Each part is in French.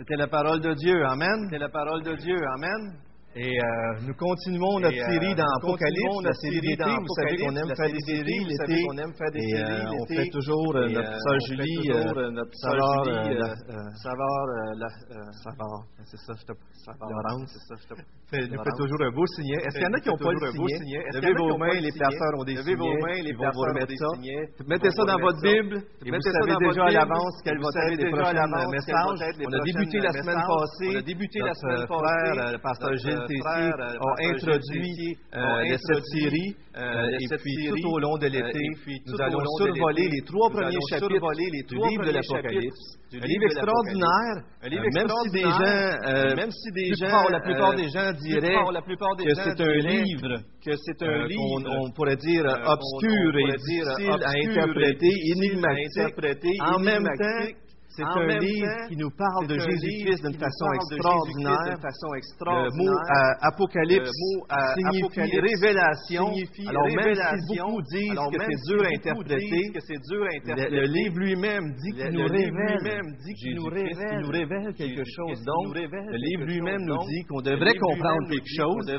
C'était la parole de Dieu. Amen. C'est la parole de Dieu. Amen. Et euh, nous continuons notre euh, série dans Apocalypse, la série d'été. Vous savez qu'on aime faire des séries euh, l'été. On aime faire des séries On fait toujours notre sœur Julie, notre saveur, saveur, saveur. C'est ça, je Laurence, c'est ça, nous fait toujours un beau signet. Est-ce qu'il y en a qui n'ont pas le signet? Levez vos mains, les pasteurs ont des signets. Levez vos mains, les pasteurs ont des signets. Mettez ça dans votre Bible. Mettez ça déjà à l'avance quel va être les prochains messages. On a débuté la semaine passée. On a débuté la semaine passée. Pasteur Gilles euh, euh, ont introduit cette euh, série. et puis tout au long de l'été, nous allons survoler les trois premiers chapitres du livre de l'Apocalypse. Un livre extraordinaire, même si des gens, la plupart des gens diraient que c'est un livre on, pourrait dire obscur et difficile à interpréter, énigmatique, en même temps c'est un livre qui nous parle de Jésus-Christ d'une façon, façon extraordinaire. Le mot euh, apocalypse euh, mot, euh, signifie révélation. Signifie alors, révélation. même si beaucoup disent que c'est dur à interpréter, le, livre lui-même dit qu'il nous, révèle, nous révèle quelque chose. Donc, le livre lui-même nous dit qu'on devrait comprendre quelque chose. Et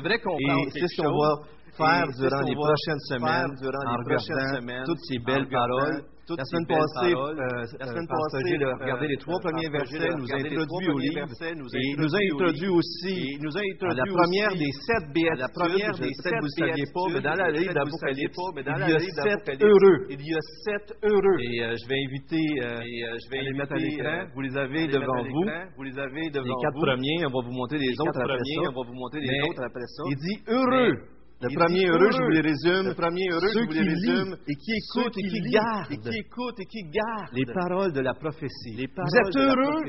c'est ce qu'on va faire durant les prochaines semaines en regardant toutes ces belles paroles la semaine passée, euh, euh, la euh, semaine passée, regardez les trois premiers versets nous a introduit au livre et nous a introduit aussi à la première des sept béatitudes. La première des sept vous ne saviez pas, mais dans la livre d'Apocalypse, il y a sept heureux. Il y a sept heureux. Et je vais inviter, je vais les mettre à l'écran. Vous les avez devant vous. Les quatre premiers, on va vous montrer les autres après ça. On va vous montrer les autres après ça. Il dit heureux. Le premier heureux, je vous les résume. Le premier heureux, je vous les résume. Et qui écoute et qui, garde Et qui écoutent et qui gardent. Les paroles de la prophétie. Vous êtes heureux.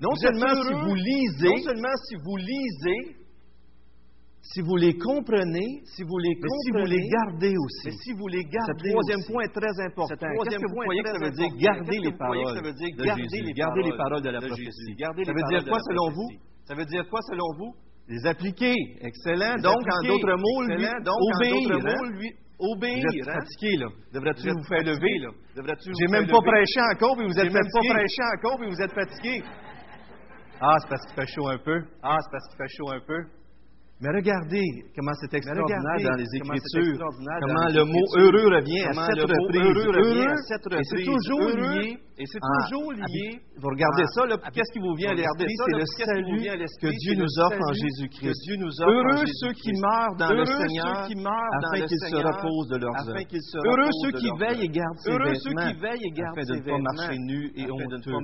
Non seulement si vous lisez. Non seulement si vous lisez. Si vous les comprenez, si vous les comprenez, si vous les gardez aussi. si vous les gardez Ce troisième point est très important. Qu'est-ce que vous croyez que ça veut dire garder les paroles les paroles de la prophétie. Ça veut dire quoi selon vous? Ça veut dire quoi selon vous? Les appliquer. Excellent. Donc, en d'autres mots, lui, Donc, obéir. Hein. Mots, lui, obéir. Vous êtes hein. fatigué, là. Devrais-tu vous, faire lever, là? Devrais-tu J'ai même pas prêché encore, puis vous êtes. J'ai même pas prêché encore, puis vous êtes fatigué. Ah, c'est parce qu'il fait chaud un peu. Ah, c'est parce qu'il fait chaud un peu. Mais regardez comment c'est extraordinaire dans les Écritures, comment, le mot heureux revient à sept reprises. Et c'est toujours lié. Vous regardez ça, qu'est-ce qui vous vient à l'esprit? C'est le salut que Dieu nous offre en Jésus-Christ. Heureux ceux qui meurent dans le Seigneur, afin qu'ils se reposent de leurs œuvres. Heureux ceux qui veillent et gardent ses vêtements, afin de ne pas marcher nus et honteux.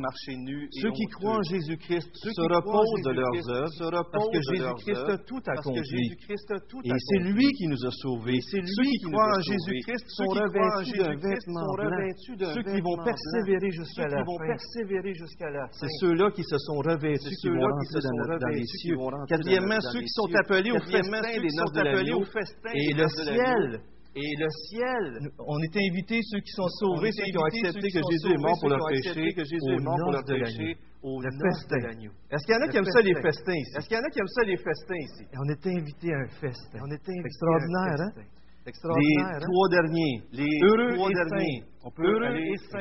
Ceux qui croient en Jésus-Christ se reposent de leurs œuvres, parce que Jésus-Christ a tout à et c'est lui qui nous a sauvés. C'est Ceux qui croient en Jésus-Christ sont revêtus d'un vêtement blanc. Ceux qui vont persévérer jusqu'à la fin. C'est ceux-là qui se sont revêtus qui vont entrer dans les cieux. Quatrièmement, ceux qui sont appelés au festin. Et le ciel et le ciel. On est invités, ceux qui sont sauvés, ceux qui ont accepté que Jésus est mort pour leur péché, que Jésus est mort au le festin. Est-ce qu'il y en a qui aiment ça les festins ici? Est-ce qu'il y en a qui aiment ça les festins ici? on est invité à un festin. On est extraordinaire, hein? Extraordinaire, les hein? trois derniers, les trois derniers, on peut Heureux aller, et saint.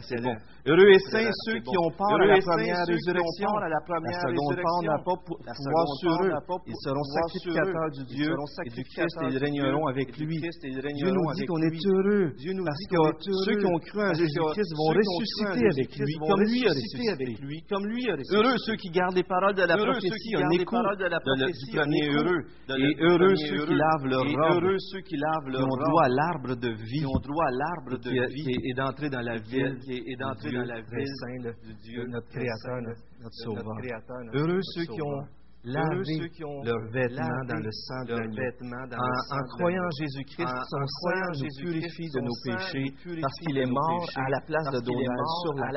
Excellent. Heureux et saints ceux qui ont part à la première résurrection. La seconde part n'a pas sur eux. Ils seront sacrificateurs du Dieu et du Christ et ils régneront avec lui. Dieu nous dit qu'on est heureux parce que ceux qui ont cru en Jésus-Christ vont ressusciter avec lui, comme lui a ressuscité. Comme lui. Heureux ceux qui gardent les paroles de la prophétie, un écho du premier heureux. Et heureux ceux qui lavent leur robe. Heureux ceux qui ont droit à l'arbre de vie l'arbre de vie qui est, d'entrer dans la ville, qui est, d'entrer dans la ville, Saint, du Dieu, notre Créateur, notre, Sauveur. Heureux ceux qui ont laver leurs vêtements dans le sang de l'agneau. En, en croyant en Jésus-Christ, son sang nous purifie de nos péchés parce qu'il est mort à la place de Donald sur la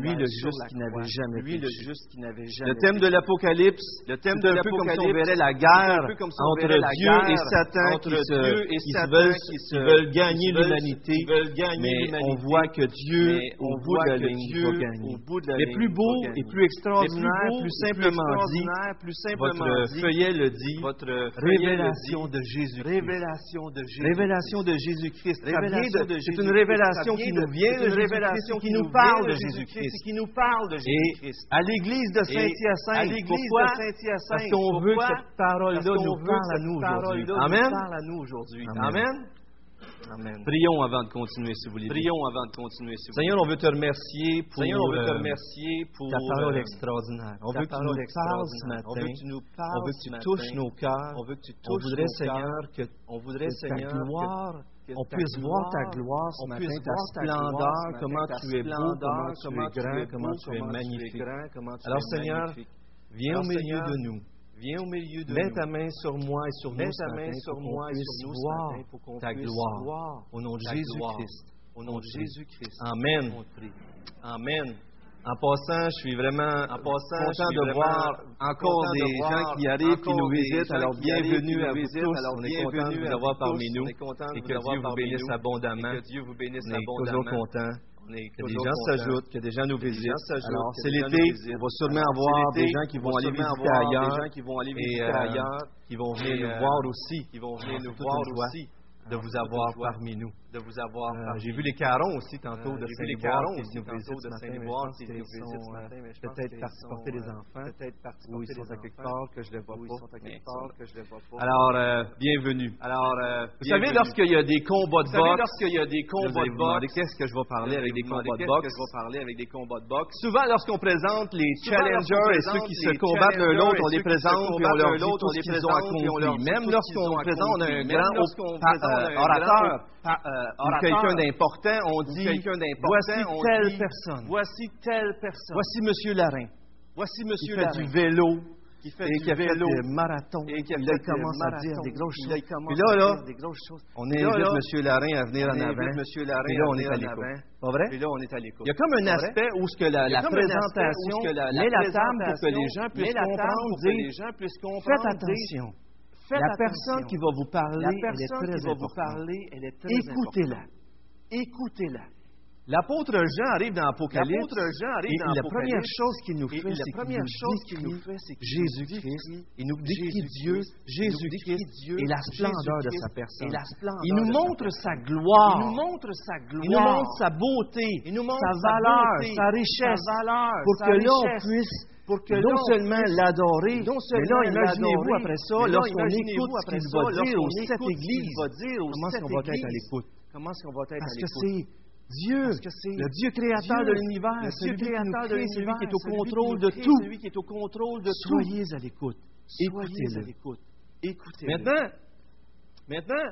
lui le juste qui n'avait jamais péché. Le thème de l'Apocalypse, c'est un peu comme si on verrait la guerre entre Dieu et Satan qui se veulent gagner l'humanité, mais on voit que Dieu, au bout de la ligne, va gagner. Mais plus beau et plus extraordinaire, plus simplement dit, plus simplement Votre dit, feuillet le dit. votre dit, Révélation de Jésus-Christ. révélation de Jésus. Révélation de Jésus-Christ. Révélation de- de C'est une Jésus-Christ. révélation qui nous vient de une Jésus-Christ qui nous parle de Jésus-Christ. Jésus-Christ, qui nous parle de Et Jésus-Christ. à l'église de Saint-Hyacinthe, à l'église de Saint-Hyacinthe, Parce qu'on veut que cette parole-là nous à aujourd'hui. Amen? parle à nous aujourd'hui. Amen? Amen. Prions avant de continuer, si vous voulez. Prions avant de continuer. s'il vous Seigneur, on veut te remercier pour Seigneur, on veut te euh, remercier pour ta parole euh, extraordinaire. On ta veut que tu nous parles ce extraordinaire. On matin. veut que tu nous parles On veut que tu matin. touches nos cœurs. On veut que tu On touches voudrait, nos Seigneur, cœurs. que, On voudrait, que ta Seigneur, que- gloire, on ta puisse voir ta gloire, ce on matin, puisse ta voir ta splendeur, matin, comment ta tu es beau, comment tu es grand, comment tu es magnifique. Alors, Seigneur. Viens au milieu de nous. Viens au milieu de Mets ta main sur moi et sur Mets nous ce ta main matin sur pour qu'on moi et puisse sur nous ce voir ta gloire. Au nom de Jésus-Christ. Au nom de Jésus-Christ. Amen. Amen. En passant, je suis vraiment En passant, je content de voir encore content de des gens qui arrivent, qui nous visitent. Alors, bienvenue à vous tous. Alors, On est content de vous avoir parmi nous. Content Et que Dieu vous bénisse abondamment. Que Dieu vous bénisse On est toujours abondamment. Que des gens s'ajoutent, que des gens nous visitent. Alors, c'est l'été. On va sûrement avoir des gens qui On vont aller sûrement visiter avoir ailleurs. Des gens qui vont aller Et, visiter ailleurs. qui vont venir nous euh, voir aussi. Qui vont venir nous voir aussi. de vous avoir parmi nous. De vous avoir Euh, J'ai vu les carons aussi tantôt Euh, de j'ai vu les Saint-Liboire carons qui aussi nous visitent de ce matin, mais je pense qu'ils sont, pense peut-être partis porter les euh, enfants. peut-être partis porter les à quelque enfants. part que je ne les vois pas. ils sont que je les vois pas. Alors, euh, bienvenue. Alors, euh, Vous savez, lorsqu'il y a des combats de Vous savez, boxe, lorsqu'il y a des combats de boxe, qu'est-ce que je vais parler avec des combats de boxe. que je vais parler avec des combats de boxe. Souvent, lorsqu'on présente les challengers et ceux qui se combattent l'un l'autre, on les présente puis on leur dit tout ce qu'ils ont accompli. Même lorsqu'on présente un grand euh, orateur euh, orateur, quelqu'un d'important, on dit quelqu'un d'important, voici on telle dit, personne. Voici telle personne. Voici Monsieur Larin Voici qui Monsieur fait Larin, du vélo qui fait et du qui a fait vélo des marathons. et qui a Puis fait il commence à dire des grosses Puis choses. Puis là, là, on Puis invite Monsieur Larin à venir en avant. Monsieur Larin Et là, on est à l'écoute. Pas vrai? Et là, on est à l'écoute. Il y a comme un aspect où ce que la, la présentation met la table pour que les gens puissent comprendre, dire faites attention. Faites la attention. personne qui va vous parler, La elle est très qui va vous importante. parler, elle est très Écoutez-la. Écoutez-la. L'apôtre Jean arrive dans l'Apocalypse. L'apôtre Jean arrive et dans la première chose qu'il nous fait, c'est première nous chose qu'il nous décrit fait, c'est Jésus-Christ. décrit Il nous décrit Jésus-Christ, Dieu, Jésus-Christ décrit Dieu, et la splendeur de sa personne. Il nous montre sa gloire. Il nous montre sa gloire. Il nous montre sa beauté, Il nous montre sa valeur, sa richesse, pour que là, on richesse, puisse pour que non seulement l'adorer, mais là, imaginez-vous après ça, lorsqu'on écoute ce qu'il va dire aux sept églises, comment est-ce qu'on va être à l'écoute? Comment est-ce qu'on va être Parce à que l'écoute? c'est Dieu, Parce que c'est le Dieu créateur Dieu, de l'univers, le Dieu créateur de crée, celui l'univers, qui est au contrôle de tout. Celui qui est au contrôle de tout. Soyez à l'écoute. Soyez à Écoutez-le. l'écoute. Écoutez. Maintenant, maintenant,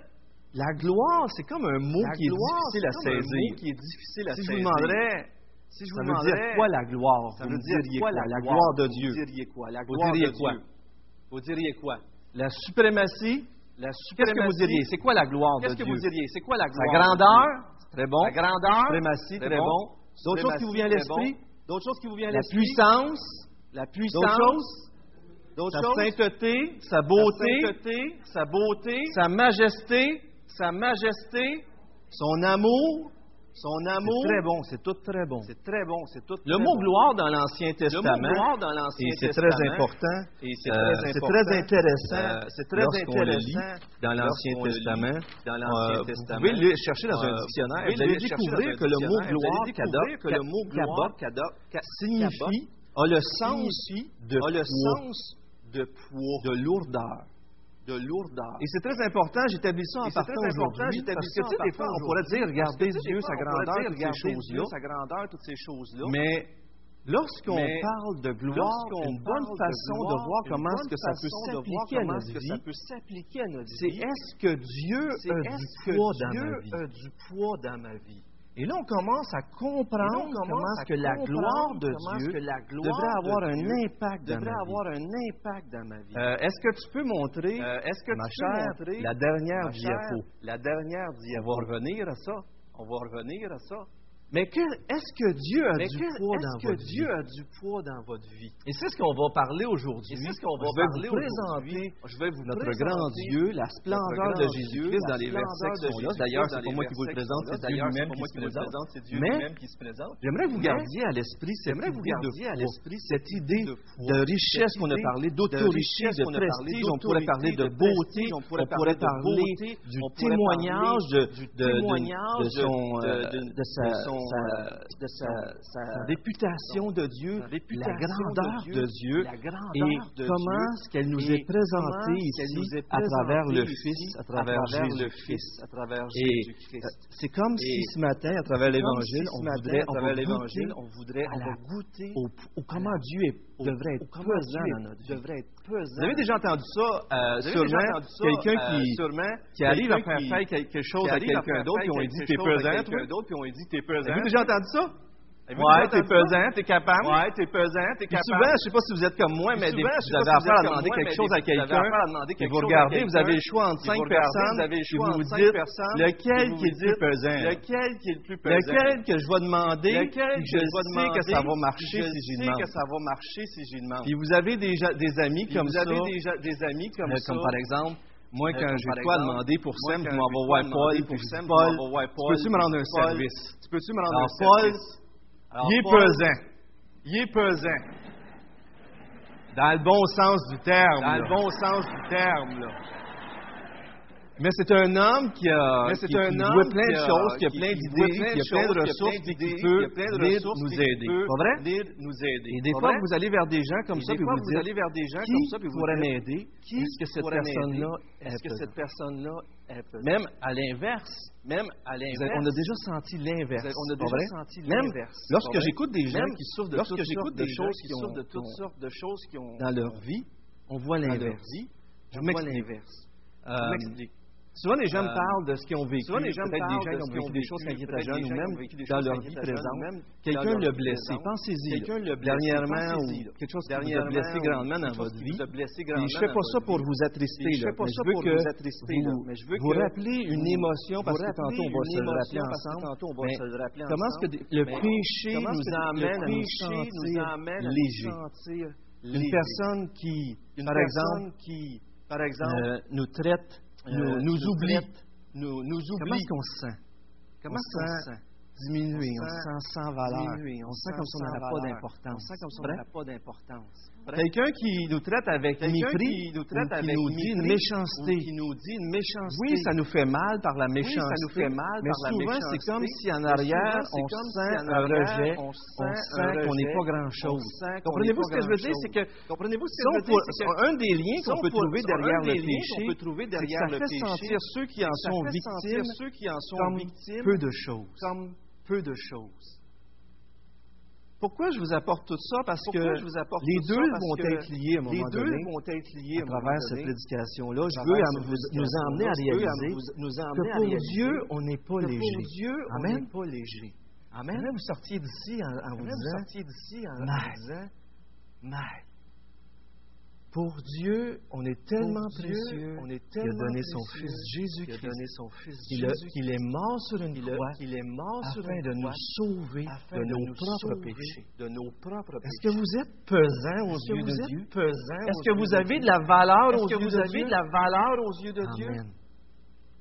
la gloire, c'est comme un mot qui est difficile à saisir. Si je vous demanderais, si je ça vous veut dire quoi la gloire? Ça Vous veut me dire diriez quoi quoi? la gloire de Vous Dieu? diriez quoi? La Vous diriez de quoi Dieu. Vous diriez quoi? La suprématie? La Qu'est-ce que vous diriez? C'est quoi la gloire de Qu'est-ce que Dieu? vous diriez? C'est quoi la Sa grandeur, très bon. La grandeur, Suprématie, très très bon. bon. D'autres choses qui vous viennent à l'esprit? D'autres choses qui vous viennent à La l'esprit? puissance, La d'autres puissance? choses, D'autres sa choses? sainteté, sa Sa beauté, sainteté, sa beauté, sa majesté, sa majesté, son amour? Son C'est amour. très bon, c'est tout très bon. C'est très bon, c'est tout. Le très mot bon. gloire dans l'Ancien Le Testament, mot gloire dans l'Ancien et c'est très important, Et c'est euh, très c'est intéressant Euh, c'est très le lit intéressant dans l'Ancien lorsqu'on le lit Testament. dans l'Ancien Euh, Testament. Vous pouvez le chercher dans Euh, un dictionnaire. vous Vous pouvez allez le chercher découvrir dans un que le mot dictionnaire. Vous gloire, allez découvrir que le mot gloire, ka- signifie, a le le sens de poids, de lourdeur. De lourdeur. Et c'est très important, j'établis ça en partant aujourd'hui, parce que tu sais, des fois, on pourrait dire, regardez Dieu, sa grandeur, toutes ces choses-là. Sa grandeur, toutes ces choses-là. Mais lorsqu'on parle de gloire, une bonne façon de, voir comment est-ce que ça peut s'appliquer à notre vie, c'est est-ce que Dieu a du poids dans ma vie? Et là, on commence à comprendre on comment est-ce que la gloire de Dieu est-ce que la gloire devrait avoir de un impact dans devrait ma vie. avoir un impact dans ma vie. Euh, est-ce que tu peux montrer, Euh, Est-ce que ma tu peux chère, montrer la dernière chère, diapo? La dernière On diapo. va revenir à ça. On va revenir à ça. Mais est-ce que Dieu a, du, poids dans votre vie? Et c'est ce qu'on va parler aujourd'hui. C'est ce qu'on va je parler. Je vais vous présenter notre grand Dieu, la splendeur de Jésus-Christ dans les versets qui sont là. D'ailleurs, c'est pas moi qui vous le présente, c'est Dieu-même. qui, se présente. Mais j'aimerais vous gardiez à l'esprit, vous gardiez à l'esprit cette idée de richesse qu'on a parlé, d'auto-richesse, de prestige. On pourrait parler de beauté, on pourrait parler du témoignage de son de euh, sa sa, euh, de sa, sa réputation de Dieu, la grandeur de Dieu, et comment ce qu'elle nous est présentée ici à travers le Fils, à travers, Jésus-Christ. Euh, c'est comme si ce matin, à travers l'Évangile, on, voudrait, on, voudrait, on voudrait goûter au, au comment Dieu est devrait être pesant devrait être pesant. Vous avez déjà entendu ça, euh, sûrement, quelqu'un qui, euh, qui, arrive quelqu à faire faire quelque chose à quelqu'un d'autre, puis on lui dit t'es pesant, Vous avez déjà entendu ça? Ouais, t'es pesant, t'es capable. Ouais, t'es pesant, t'es capable. Souvent, je sais pas si vous êtes comme moi, mais souvent, des, vous avez affaire à demander quelque chose à quelqu'un. Et vous regardez, vous avez le choix entre cinq personnes. Vous avez le. Lequel qui est le plus pesant? Lequel qui est le plus pesant? Lequel que je vais demander? Je sais que ça va marcher si j'y demande? que vous avez des amis comme ça. Des amis comme euh, ça. Comme par exemple. Moi, euh, quand quoi demander pour Sam, tu m'envoies Paul, Paul, tu peux-tu me rendre un service? Tu peux-tu me rendre un service? Alors, il est pesant. Il est pesant. Dans le bon sens du terme. Dans le bon sens du terme, là. Mais c'est un homme qui a, plein de choses, qui a plein d'idées, qui, a plein de ressources, qui peut nous aider. Pas vrai? nous. Et des fois, vous allez vers des gens comme ça, puis vous, allez vers des gens comme ça, puis vous pourrait m'aider? Est-ce que cette personne-là est-ce que cette personne-là même à l'inverse. Même à l'inverse. On a déjà senti l'inverse. On a déjà senti l'inverse. Lorsque j'écoute des gens qui souffrent de choses qui souffrent de toutes sortes de choses qui ont dans leur vie, on voit l'inverse. Je. Euh, Souvent, les gens me euh, parlent de ce qu'ils ont vécu. Souvent, les gens des gens qui ont vécu des choses quand ils étaient jeunes ou même dans leur vie présente. Quelqu'un l'a blessé. Pensez-y. Dernièrement, ou quelque chose qui a blessé grandement dans votre vie. Je ne fais pas ça pour vous attrister. Je ne fais pas ça pour vous attrister. Mais je veux que vous rappelez une émotion parce que tantôt, on va se le rappeler ensemble. Comment est-ce que le péché nous amène à nous sentir légers? Une personne qui, par exemple, nous traite euh, nous, nous oublie. Nous, nous oublie. Comment est-ce qu'on se sent? Comment est-ce qu'on se sent? diminuer, on hein? sent sans valeur, on sent comme si on n'avait pas d'importance. pas. Quelqu'un qui nous traite avec mépris, qui nous, dit une méchanceté. Oui, ça nous fait mal par la méchanceté. Ça nous fait mal mais souvent, c'est comme si en arrière, on sent un rejet, on sent qu'on n'est pas grand-chose. Comprenez-vous ce que je veux dire? C'est que, comprenez-vous un des liens qu'on peut trouver derrière le péché, c'est ça fait sentir ceux qui en sont victimes comme peu de choses peu de choses. Pourquoi je vous apporte tout ça? Parce que les deux vont être liés à un moment donné. Les deux vont être liés à, travers cette prédication-là. Je veux nous emmener à réaliser que pour Dieu, on n'est pas léger. Dieu, on pas léger. Amen. Vous sortiez d'ici en, vous disant, vous d'ici en, pour Dieu, on est tellement Dieu, précieux, on est tellement il a donné son fils Jésus Christ. Il, a, il, est mort sur une croix, il est mort afin sur une de nous sauver de nos, nos propres péchés. De nos propres. Est-ce que vous êtes pesant aux yeux de Dieu? Est-ce que vous avez de la valeur aux yeux de Dieu? Est-ce que vous avez de la valeur aux yeux de Dieu?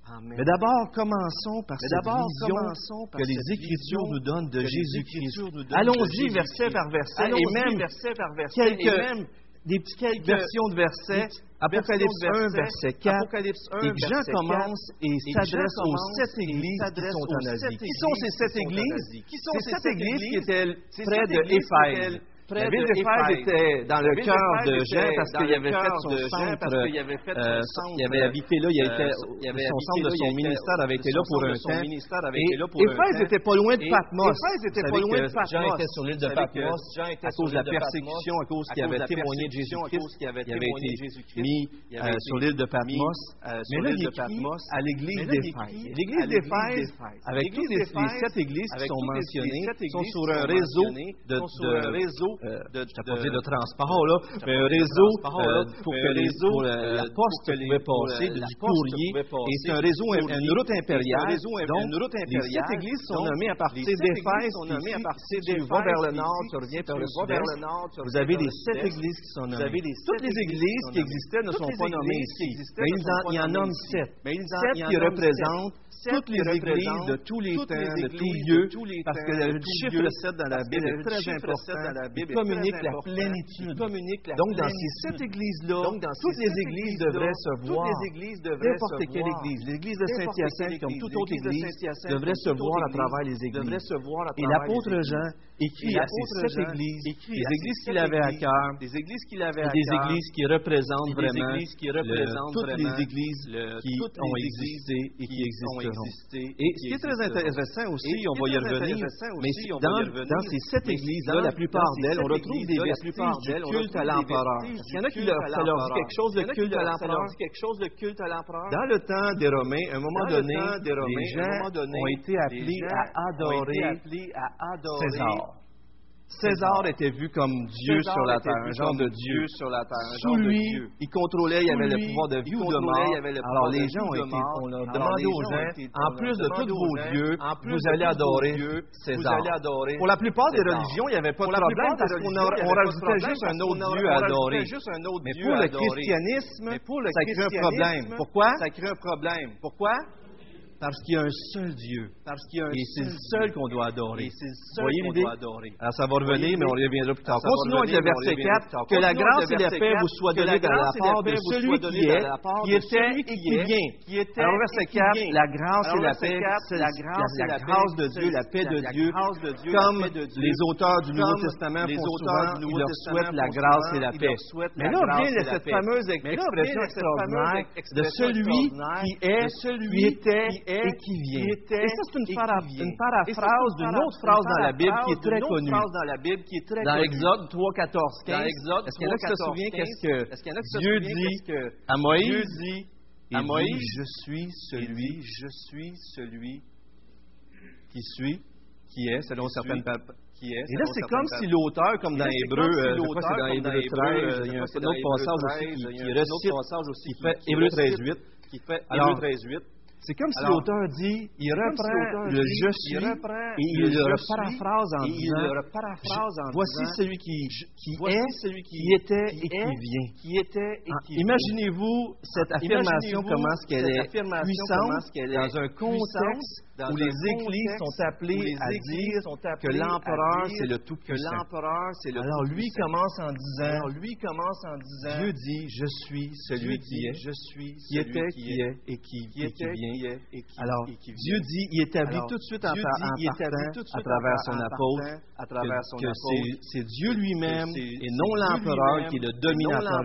Amen. Mais d'abord, commençons par Mais cette vision par que les Écritures nous donnent de Jésus-Christ. Allons-y verset par verset, et, même quelques, et même des petites versions de versets. Apocalypse 1, verset 4, Apocalypse et Jean commence et s'adresse aux sept églises qui sont en Asie. Qui sont ces sept églises? Qui sont ces sept églises qui étaient près de Éphèse? La ville d'Éphèse était dans le cœur de Jean parce qu'il avait fait euh, son centre, il avait habité là, il euh, était, son centre de son ministère avait été là pour un temps. Et Éphèse était pas loin de Patmos. Éphèse était. Jean était sur l'île de Patmos à cause de la persécution, à cause qu'il avait témoigné de Jésus-Christ, il euh, avait été mis sur l'île de Patmos. Mais là, il est à l'église d'Éphèse. L'église d'Éphèse, avec toutes les sept églises qui sont mentionnées, sont sur un réseau de euh, de, de, transport, là, mais un euh, réseau pour euh, que la poste pouvait passer, du courrier. Et c'est un réseau, une route impériale. Donc, les sept églises sont nommées à partir d'Éphèse. à partir Tu vas vers le nord, tu reviens par le sud Vous avez les sept églises qui sont nommées. Toutes les églises qui existaient ne sont pas nommées ici. Mais il y en nomme sept. Sept qui représentent toutes les églises de tous les temps, les de tous lieux, parce que le chiffre 7 dans la Bible est très important, communique la plénitude. donc, dans ces sept églises-là, toutes les églises devraient se voir. N'importe quelle église. L'église de Saint-Hyacinthe, comme toute autre église, devrait se voir à travers les églises. Et l'apôtre Jean écrit à ces sept églises, les églises qu'il avait à cœur, des églises qu'il avait à des églises qui représentent vraiment toutes les églises qui ont existé et qui existent. Et ce qui est très intéressant aussi, on va y revenir, mais dans, ces sept églises-là, la plupart d'elles, on retrouve des vestiges du culte à l'empereur. Il y en a qui leur, ça leur dit quelque chose de culte à l'empereur. Dans le temps des Romains, à un moment donné, les gens ont été appelés à adorer César. César était vu comme Dieu sur la terre, un genre de Dieu. Sous lui, il contrôlait, il y avait le pouvoir de vie ou de mort. Alors les gens ont été, on leur demandait aux gens, en plus de tous vos dieux, vous allez adorer César. Pour la plupart des religions, il n'y avait pas de problème parce qu'on rajoutait juste un autre dieu à adorer. Mais pour le christianisme, ça crée un problème. Pourquoi? Ça crée un problème. Pourquoi? Parce qu'il y a un seul Dieu. Et c'est le seul qu'on doit adorer. Voyez qu'on doit adorer. Alors, ça va revenir, mais on reviendra plus tard. Continuons avec le verset 4. Que la grâce et la paix vous soient données de la part de celui qui est, qui était et qui vient. Alors, verset 4, la grâce et la paix, c'est la grâce de Dieu, la paix de Dieu. Comme les auteurs du Nouveau Testament font souvent, leur souhaitent la grâce et la paix. Mais là, on vient de cette fameuse expression extraordinaire de celui qui est, qui était, est, et qui vient. Était, et ça, c'est une, para une, paraphrase d'une autre phrase dans la Bible qui est très connue. Dans la Bible qui 3, 14, 15. Est-ce qu'il y en a qui se souvient qu'est-ce que Dieu dit à Moïse? dit à Moïse, je suis celui, je suis celui qui suis, qui est, selon certaines et là, c'est comme si euh, l'auteur, comme dans Hébreu, euh, c'est dans Hébreu 13, il y a un autre passage aussi qui ressuscite, qui fait Hébreu 13, 8. Alors, c'est comme si l'auteur dit, il reprend le je suis et il le paraphrase en disant, voici celui qui, est, celui qui, était et ah, qui vient. Imaginez-vous cette ah, affirmation, comment est-ce qu'elle est puissante dans un contexte où les églises sont appelées à dire que l'empereur, c'est le Tout-Puissant. Alors lui commence en disant, Dieu dit, je suis celui qui est, qui était, qui est et qui vient. Alors, Dieu dit, il établit tout de suite en, à travers son apôtre, à travers son que, c'est Dieu lui-même et non l'empereur qui est le dominateur.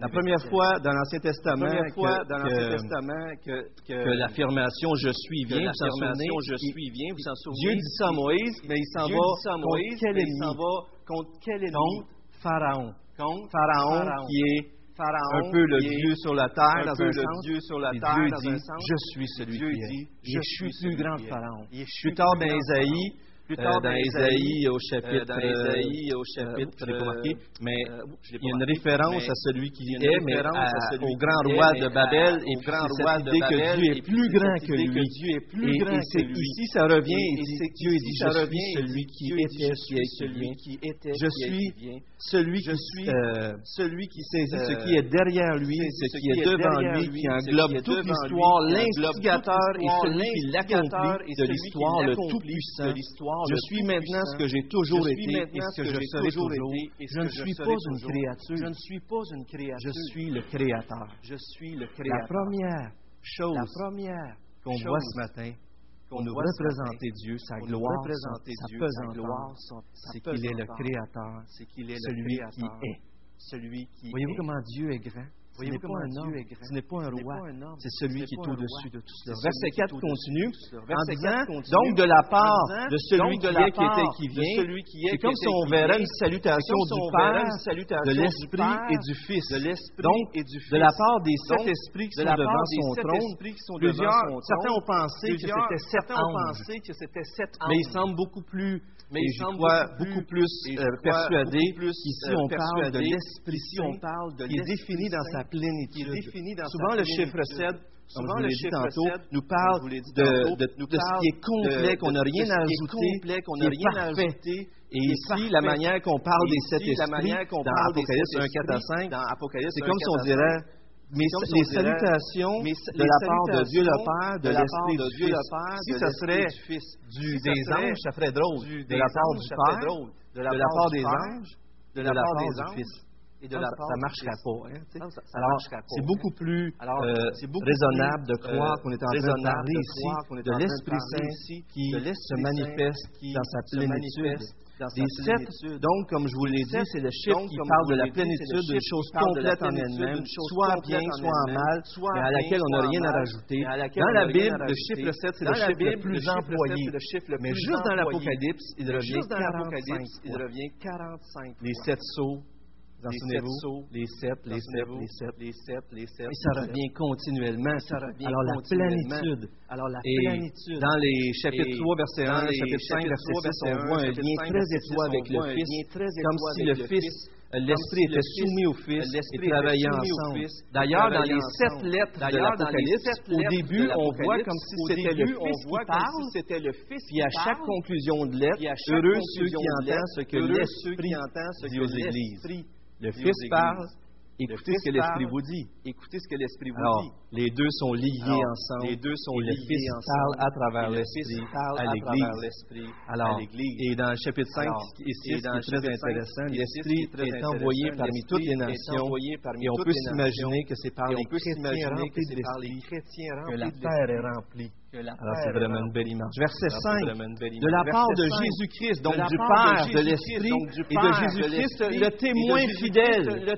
La première fois dans l'Ancien Testament que l'affirmation je suis vient, vous je suis vous souvenez? Dieu dit ça à Moïse, mais il s'en va contre quel ennemi? Contre Pharaon. Pharaon qui est un peu le Dieu sur la terre, Dieu dit. Je suis celui qui est. Je, suis plus grand Pharaon. Plus tard, Isaïe, plus euh, tard, dans euh, Ésaïe au euh, chapitre, au chapitre, mais il y a une référence à celui qui est, mais au grand roi de Babel, et puis cette idée que Dieu est plus grand que lui. Et ici ça revient, et Dieu dit je suis celui qui était, celui qui était, je suis celui qui suis celui qui saisit ce qui est derrière lui, ce qui est devant lui, qui englobe toute l'histoire, l'instigateur et celui qui l'accomplit de l'histoire, le tout puissant que je j'ai serai toujours toujours. été et ce Je ne que je suis serai pas une toujours. créature. Je ne suis pas une créature. Je suis le Créateur. Je suis le La première chose la première qu'on voit ce matin qu'on nous voit ce représenter Dieu, sa gloire, sa gloire, c'est qu'il est le Créateur, c'est qu'il est celui qui est. Voyez-vous comment Dieu est grand? un homme, ce n'est pas un roi, c'est celui qui est au-dessus de tout cela. Verset 4 continue. en disant, donc de la part de celui qui est, qui vient, qui vient, c'est comme si on verrait une salutation du Père, de l'Esprit et du Fils. Donc, de la part des sept esprits qui sont devant son trône, certains ont pensé que c'était sept anges, mais il semble beaucoup plus et je crois beaucoup plus, euh, persuadé qu'ici on, on parle de l'esprit, qui est défini dans sa plénitude. Qui définit dans Souvent, le chiffre 7 Souvent, je vous l'ai dit nous parle de, de, de, de, ce qui est complet, qu'on n'a rien à ajouter, qu'on n'a rien à ajouter. Et ici, la manière qu'on parle des sept esprits dans Apocalypse 1, 4 à 5, c'est comme si on dirait mais les salutations de la part de Dieu le Père, de l'Esprit de Dieu le Père, si ce serait du, des anges, ça ferait drôle. De la part du Père, de la part des anges, de la part des Fils ça ne hein, marcherait pas. Alors, euh, c'est beaucoup plus raisonnable de euh, croire qu'on est en train de parler ici de l'Esprit Saint qui se manifeste dans sa plénitude. Des sept, donc, comme je vous l'ai dit, c'est le chiffre qui parle de la plénitude d'une chose complète en elle-même, soit en bien, soit en mal, mais à laquelle on n'a rien à rajouter. Dans la Bible, le chiffre 7, c'est le chiffre le plus employé. Mais juste dans l'Apocalypse, il revient 45 Les sept sauts les sept sauts, les sept, les sept, les sept, les sept, les sept. Et ça revient continuellement. Alors la plénitude. Alors. Dans les chapitres 3, verset 1, chapitre 5, verset 6, on voit un lien très étroit avec le Fils, comme si le Fils l'esprit était soumis au Fils et travaillait ensemble. D'ailleurs, dans les sept lettres de l'Apocalypse, au début, on voit comme si c'était le Fils qui parle, puis à chaque conclusion de lettre, heureux ceux qui entendent ce que l'Esprit dit aux Églises. Le Fils parle, écoutez ce que l'Esprit vous dit. Écoutez ce que l'Esprit vous dit. Les deux sont liés ensemble. Les deux sont et liés le Fils ensemble. parle à travers l'Esprit à l'Église. Alors, et dans le chapitre 5 Alors, et 6, c'est très intéressant, l'Esprit est, envoyé parmi toutes les nations et on peut s'imaginer que c'est par les chrétiens que la terre est remplie. Alors, c'est vraiment une belle image. Verset 5. De la part de Jésus-Christ, donc, du Père, de l'Esprit et de Jésus-Christ, le témoin fidèle. Le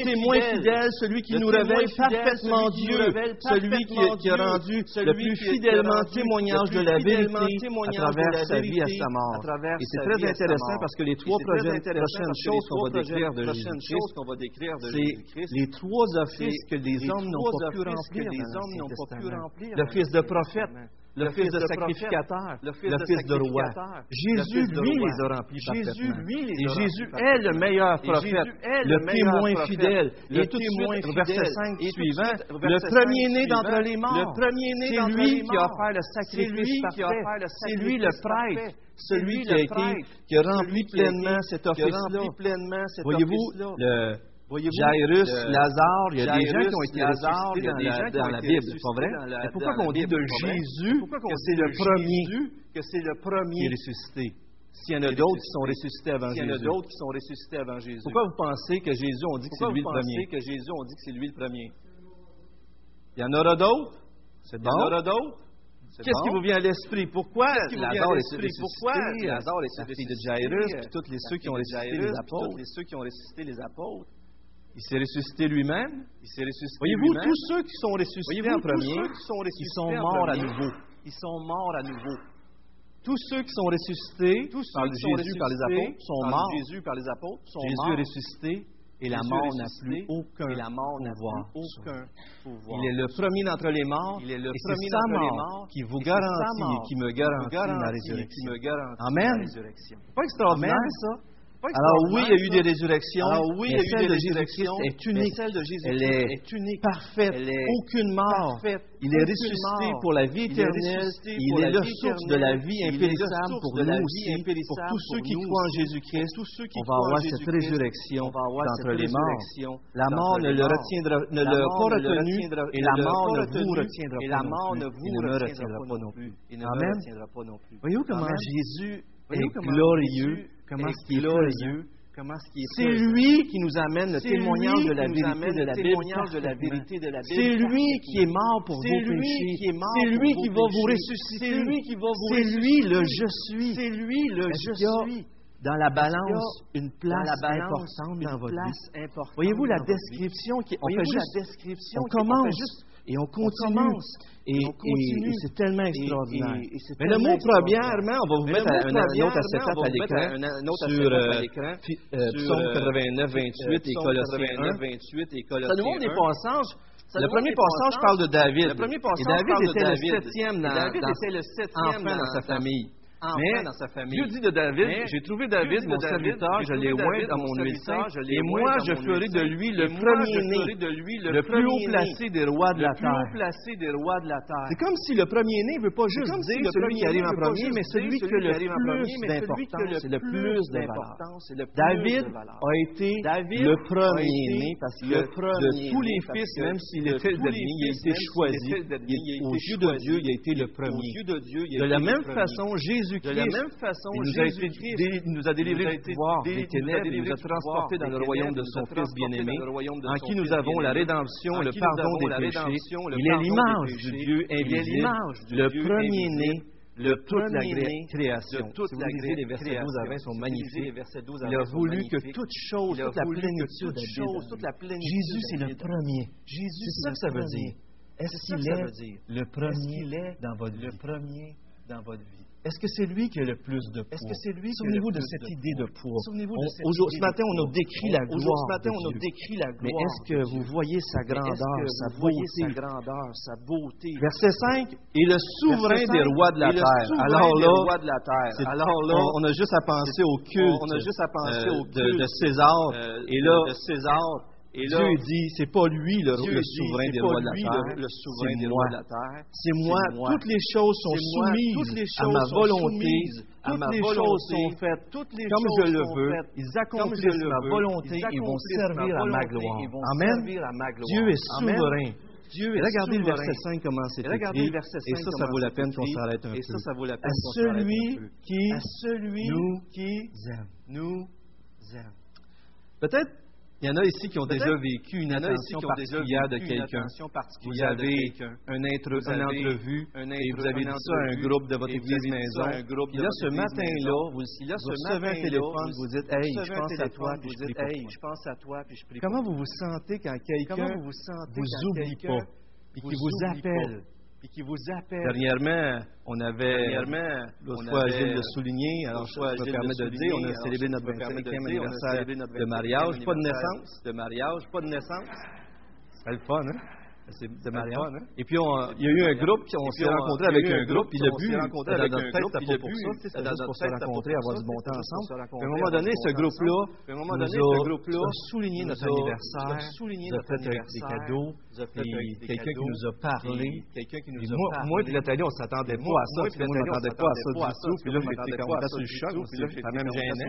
témoin fidèle, celui qui nous révèle parfaitement Dieu celui qui, a rendu le plus fidèlement témoignage de la vérité à travers sa vie à sa mort. Et c'est très intéressant parce que les trois prochaines, choses qu'on va décrire de Jésus, c'est les trois offices que les hommes n'ont pas pu remplir. Le fils de prophète, le fils de sacrificateur, le fils, de, roi. Jésus, lui, les a remplis Jésus, lui, les Et Jésus est le meilleur prophète, le, témoin fidèle. Le témoin verset suivant, le premier-né d'entre les morts, c'est lui qui a offert le sacrifice c'est lui le prêtre. celui qui a, été, qui a rempli pleinement cet office-là. Voyez-vous, le, Jairus, euh, Lazare, il y a des gens qui ont été ressuscités dans, la, Bible, c'est pas vrai? Pourquoi qu'on dit de Jésus que c'est le premier que c'est le premier qui est ressuscité? S'il y en a d'autres qui sont ressuscités avant Jésus. d'autres qui sont ressuscités avant Jésus. Pourquoi vous pensez que Jésus on dit que c'est lui le premier? que Jésus on dit que c'est lui le premier? Il y en aura d'autres? C'est bon. Il y en aura d'autres? Qu'est-ce bon? qui vous vient à l'esprit? Pourquoi Lazare est ressuscité, Lazare est la fille de Jairus, puis tous les ceux qui ont ressuscité les apôtres? Il s'est ressuscité lui-même. Voyez-vous, tous ceux qui sont ressuscités en premier, qui sont ils sont morts à nouveau. Ils sont morts à nouveau. Tous ceux qui sont ressuscités par Jésus, par les apôtres, sont morts. Jésus, est ressuscité et la mort n'a plus aucun, pouvoir. Il est le premier d'entre les morts. Il est le et premier sa mort, mort qui vous garantit qui me garantit, la résurrection. Amen. La résurrection. Pas extraordinaire ça? Alors oui, il y a eu des résurrections. Alors oui, il y a eu des résurrections. Est unique. Celle de Jésus elle est, unique, parfaite. Elle est aucune mort. Il est ressuscité pour la vie éternelle. Il est, la source de la vie impérissable pour nous aussi, pour tous ceux qui croient en Jésus-Christ. On va avoir cette résurrection entre les morts. La mort ne le retiendra, ne l'a pas retenu, et la mort ne vous retiendra pas non plus. Amen. Voyez-vous comment Jésus est glorieux Comment est-ce qu'il a les yeux? C'est lui qui nous amène le témoignage de la vérité de la Bible. C'est lui qui est mort pour vous péchés. C'est lui qui va vous ressusciter. C'est lui le je suis. C'est lui le je suis dans la balance une place importante dans votre vie? Voyez-vous la description qui on fait juste et on continue. et, et c'est tellement extraordinaire. Mais le mot premièrement, on va vous mettre un, autre acétate à l'écran. sur Psaume 89, 28 et Colossiens Ça nous montre des passages. Le premier passage parle de David. Le premier passage et David était, le septième, dans sa famille. Ah, mais. Dieu dit de David, j'ai trouvé David, mon serviteur, je l'ai oint dans mon huissier, et moi je ferai de lui le premier-né, le plus haut placé des rois de la terre. C'est comme si le premier-né ne veut pas juste dire celui qui arrive en premier, mais celui qui le plus d'importance, le plus d'importance. David a été le premier-né parce que de tous les fils, même s'il était le dernier, il a été choisi. Aux yeux de Dieu, il a été le premier. De la même façon, Jésus Jésus-Christ. De la même façon, il nous a, été, il nous a délivré du pouvoir des ténèbres, il nous a transportés dans le royaume de son Fils bien-aimé, en qui nous avons la rédemption, le pardon des péchés. Il est l'image du Dieu invisible, le premier-né de toute la création. Toute si vous lisez les versets 12 à 20 sont magnifiques. il a voulu que toute chose, toute la plénitude, toute la Jésus, c'est le premier. C'est ça que ça veut dire. Est-ce qu'il est, le premier dans votre vie? Est-ce que c'est lui qui a le plus de poids? Est-ce que c'est lui Souvenez-vous de cette idée de poids. ce matin, on a décrit la gloire. Ce matin, on a décrit la gloire. Mais est-ce que vous voyez sa grandeur, sa beauté? Verset 5. Et le souverain des rois de la terre. Alors là, on a juste à penser au culte. De César. Et là, César et là, Dieu dit, c'est pas lui le, souverain des rois de la terre. C'est moi. Toutes les choses sont soumises à ma volonté. Toutes les choses sont faites toutes les comme choses je le veux. Ils accomplissent ma volonté ils vont servir à ma gloire. Amen. Dieu est souverain. Dieu regardez le verset 5 comment c'est écrit. Et ça, ça vaut la peine qu'on s'arrête un peu. à celui qui. Nous aime. Peut-être il y en a ici qui ont déjà vécu une attention particulière de quelqu'un. Vous avez un une entrevue et vous avez dit ça à un groupe de votre église maison. Et là, ce matin-là, vous, recevez un téléphone, vous dites Hey, je pense à toi, puis je prie pour toi. Comment vous vous sentez quand quelqu'un vous oublie pas? et qui vous appelle? et qui vous appelle. Dernièrement, on avait, l'autre fois, Gilles le souligné, alors je, je me permets de le dire, on a célébré notre 25e anniversaire de mariage, pas de naissance. De mariage, pas de naissance. C'est le fun, hein? de Marion. Hein. Et puis, il y a eu un groupe, qui, on s'est rencontré avec un groupe, puis le but, dans notre tête, c'était pour ça, c'était pour se rencontrer, avoir du bon temps ensemble. À un moment donné, ce groupe-là nous a souligné notre anniversaire, nous a fait des cadeaux, puis quelqu'un qui nous a parlé. Moi et Nathalie, on s'attendait pas à ça, puis moi, je m'attendais pas à ça du tout, puis là, j'étais comme ça sur le choc, puis là, j'étais même gêné.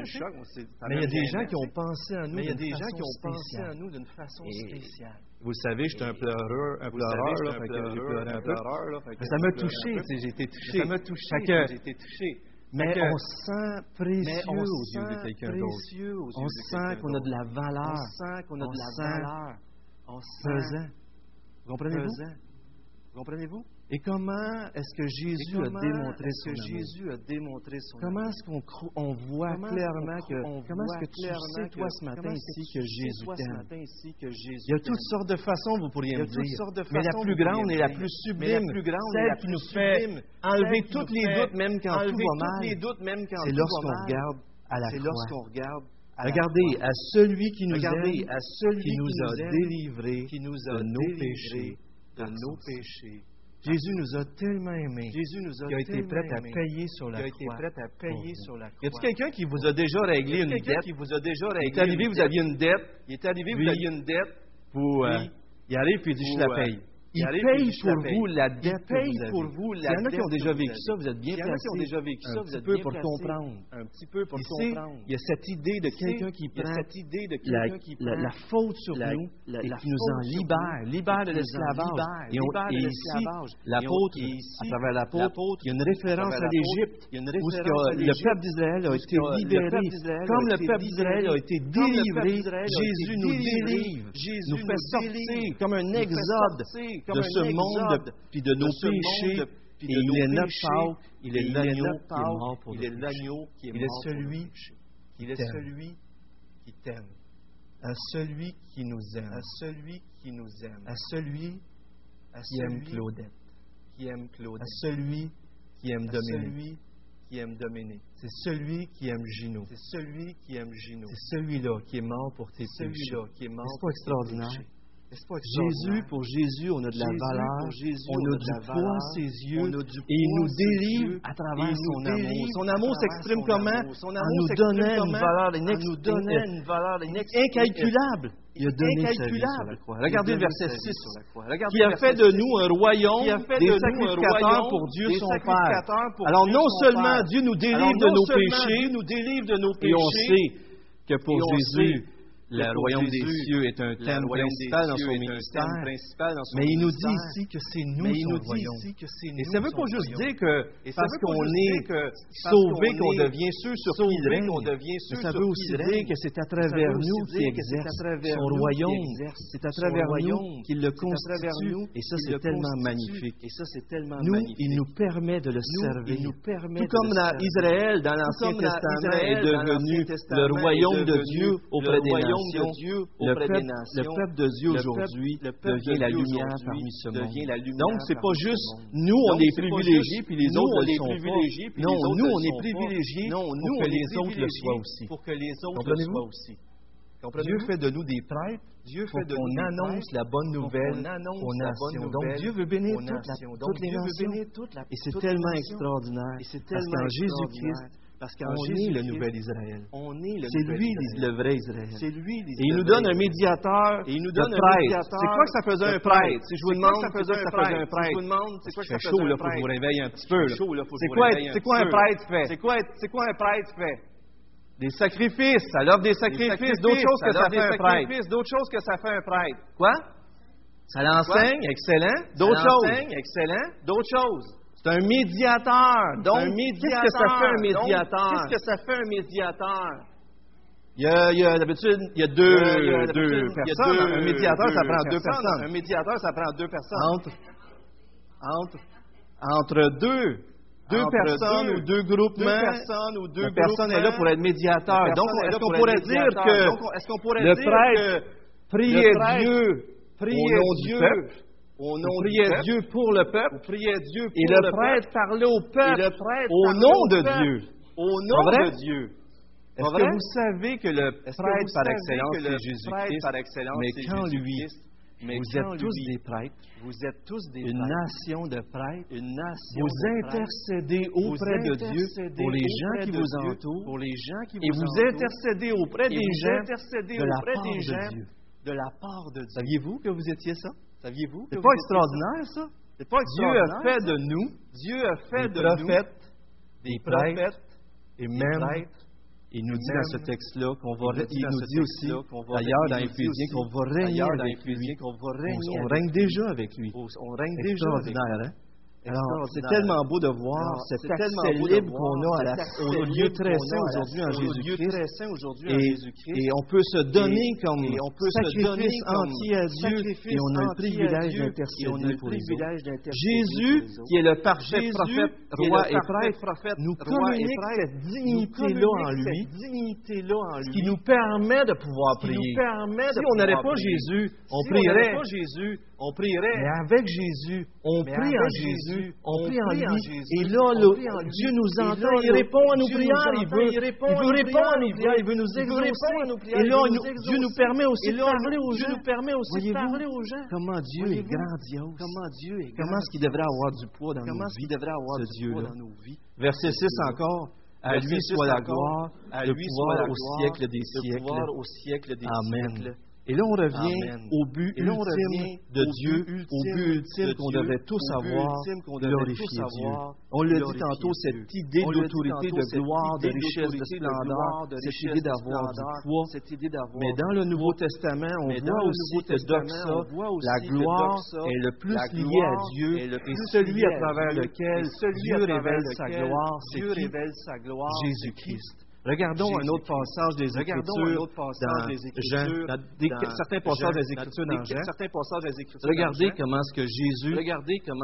Mais il y a des gens qui ont pensé à nous d'une façon spéciale. Vous le savez, je suis un pleureur, un pleureur, là, fait que j'ai pleuré un peu. ça m'a touché, j'ai été touché. Ça m'a touché, j'ai été touché. Mais on sent précieux aux yeux de quelqu'un d'autre. On sent qu'on a de la valeur. On sent qu'on a de la valeur. On sent. Vous comprenez-vous? Vous comprenez-vous? Et comment est-ce que Jésus a démontré son que Comment est-ce qu'on voit clairement que comment est-ce que tu sais toi ce matin ici que Jésus t'aime? Il y a toutes sortes de façons vous pourriez me dire, mais la plus grande et la plus sublime, celle qui nous fait enlever tous les doutes même quand tout va mal. C'est lorsqu'on regarde à la croix. Regardez à celui qui nous aime, qui nous a délivrés nos péchés, de nos péchés. Jésus ah. nous a tellement aimés. Jésus nous a, qui a été prêt à payer sur la croix. à payer sur la Y a quelqu'un qui vous a déjà réglé une dette? qui vous a déjà réglé Il est arrivé, vous aviez une dette. Il est arrivé, vous aviez une dette. Vous, euh, il arrive puis il dit je la euh, paye il Il il paye pour vous la Il dette que paye vous pour vous Il la y en a qui ont dette déjà vécu ça, vous êtes bien Il y en a qui ont placés déjà vécu ça, un vous petit êtes peu bien pour placés comprendre. Un petit peu pour comprendre. il y a cette idée de quelqu'un qui Il y a prend cette idée de la, quelqu'un qui prend la faute sur nous et qui nous en libère, nous libère de nous l'esclavage. Et, ici, l'apôtre, à travers l'apôtre, il y a une référence à à travers l'Égypte, l'apôtre, il y a une où ce référence que à le l'Égypte, peuple d'Israël a de ce monde puis de nos péchés. Et il est notre Pâques, il est l'agneau qui est mort pour nous. Il est celui il est celui qui t'aime. À celui qui nous aime. À celui qui nous aime. À celui qui aime Claudette. Qui aime Claudette. À celui qui aime Dominique. qui aime Dominique. C'est celui qui aime Gino. C'est celui qui aime Gino. C'est celui-là qui est mort pour tes péchés. C'est celui-là qui est mort. C'est pas extraordinaire. Jésus, pour Jésus, on a de la valeur, on, a du poids à ses yeux, et il nous délivre. à travers son amour. Son amour s'exprime comment? En nous donnant une valeur incalculable. Il a donné sa vie la croix. Regardez le verset 6. Qui a fait de nous un royaume, des sacrificateurs pour Dieu son Père. Alors non seulement Dieu nous délivre de nos péchés, et on sait que pour Jésus, le royaume des cieux est un thème principal dans son ministère. principal. Mais il nous dit ici que c'est nous son royaume. Et ça veut pas juste dire que parce qu'on est sauvé qu'on devient ceux sur qui il règne, ça veut aussi dire que c'est à travers nous qu'il exerce son royaume. C'est à travers nous qu'il le constitue. Et ça, c'est tellement magnifique. Nous, il nous permet de le servir. Tout comme Israël dans l'Ancien Testament est devenu le royaume de Dieu auprès des nations le peuple, de Dieu aujourd'hui devient la lumière parmi ce monde. Donc, ce n'est pas juste nous, on est privilégiés, puis les autres sont pas. Non, nous, on est privilégiés pour que les autres le soient aussi. Pour que. Dieu fait de nous des prêtres Dieu fait de on annonce la bonne nouvelle aux nations. Donc Dieu veut bénir toutes les nations. Et c'est tellement extraordinaire parce qu'en Jésus-Christ, on est le nouvel Israël. C'est lui le vrai Israël. Et il nous donne un médiateur et prêtre. C'est quoi que ça faisait un prêtre? Si je vous demande, c'est quoi que ça faisait un prêtre? C'est quoi chaud, là, vous réveiller un petit peu. C'est quoi un prêtre fait? C'est quoi un prêtre fait? Des sacrifices, ça l'offre des sacrifices, d'autres choses que ça fait un prêtre. Quoi? Ça l'enseigne, excellent. D'autres choses. excellent. D'autres choses. C'est un médiateur. Donc, qu'est-ce que ça fait un médiateur? Qu'est-ce que ça fait un médiateur? Il y a, d'habitude, il y a deux, personnes. un médiateur, ça prend deux personnes. Un médiateur, ça prend deux personnes. Entre, entre, entre deux deux personnes ou deux groupements. Deux personnes ou deux personne est là pour être médiateur. Donc, est-ce qu'on pourrait dire que le prêtre priait Dieu, priait Dieu vous priez Dieu pour le peuple. Priez Dieu pour et le, prêtre parlait au peuple. Au nom de. Dieu. Au nom de Dieu. Est-ce que vous savez que le prêtre par excellence est Jésus-Christ, mais quand lui, vous êtes tous des prêtres. Vous êtes tous une nation de prêtres. Vous intercédez auprès de Dieu pour les gens qui vous entourent. Pour les gens qui vous et vous intercédez auprès des gens. De la part de Dieu. Saviez-vous que vous étiez ça? Saviez-vous? C'est pas extraordinaire, ça? C'est pas extraordinaire. Dieu a fait de nous, Dieu a fait des de prophètes, nous, des prophètes, et même, prêtres, il nous dit dans ce texte-là qu'on va, il nous dit aussi, d'ailleurs dans Éphésiens, qu'on va régner avec lui. On règne déjà avec lui. On règne déjà avec lui. C'est tellement beau de voir cet accès libre qu'on a à la, au lieu très saint aujourd'hui en Jésus-Christ. Et, on peut se donner comme sacrifice entier à Dieu et on a le privilège d'intercéder pour les autres. Jésus, qui est le parfait prophète, roi et prêtre, nous communique cette dignité-là en lui, qui nous permet de pouvoir prier. Si on n'aurait pas Jésus, on prierait. Mais avec Jésus, on prie en Jésus. On prie en lui, et là, Dieu nous entend, il répond à nos prières, il veut, répondre à nos prières, il veut nous exaucer, et là, Dieu nous permet aussi de parler nous permet aussi de parler aux gens. Comment Dieu est grandiose, comment Dieu est comment est-ce qu'il devrait avoir du poids dans nos vies, devrait avoir ce Dieu dans nos vies? Verset 6 encore. À lui soit la gloire, à lui soit au siècle des siècles. Amen. Et là, on revient au but ultime de Dieu, ultime, au but ultime qu'on devait tous avoir, glorifier Dieu. On l'a dit tantôt, cette idée d'autorité, de gloire, de richesse, de splendeur, cette idée d'avoir du poids. Mais dans le Nouveau Testament, on voit aussi cette doxa, la gloire est le plus liée à Dieu celui à travers lequel Dieu révèle sa gloire, c'est Jésus-Christ. Regardons un autre passage des Écritures dans certains passages des Écritures Regardez comment ce que Jésus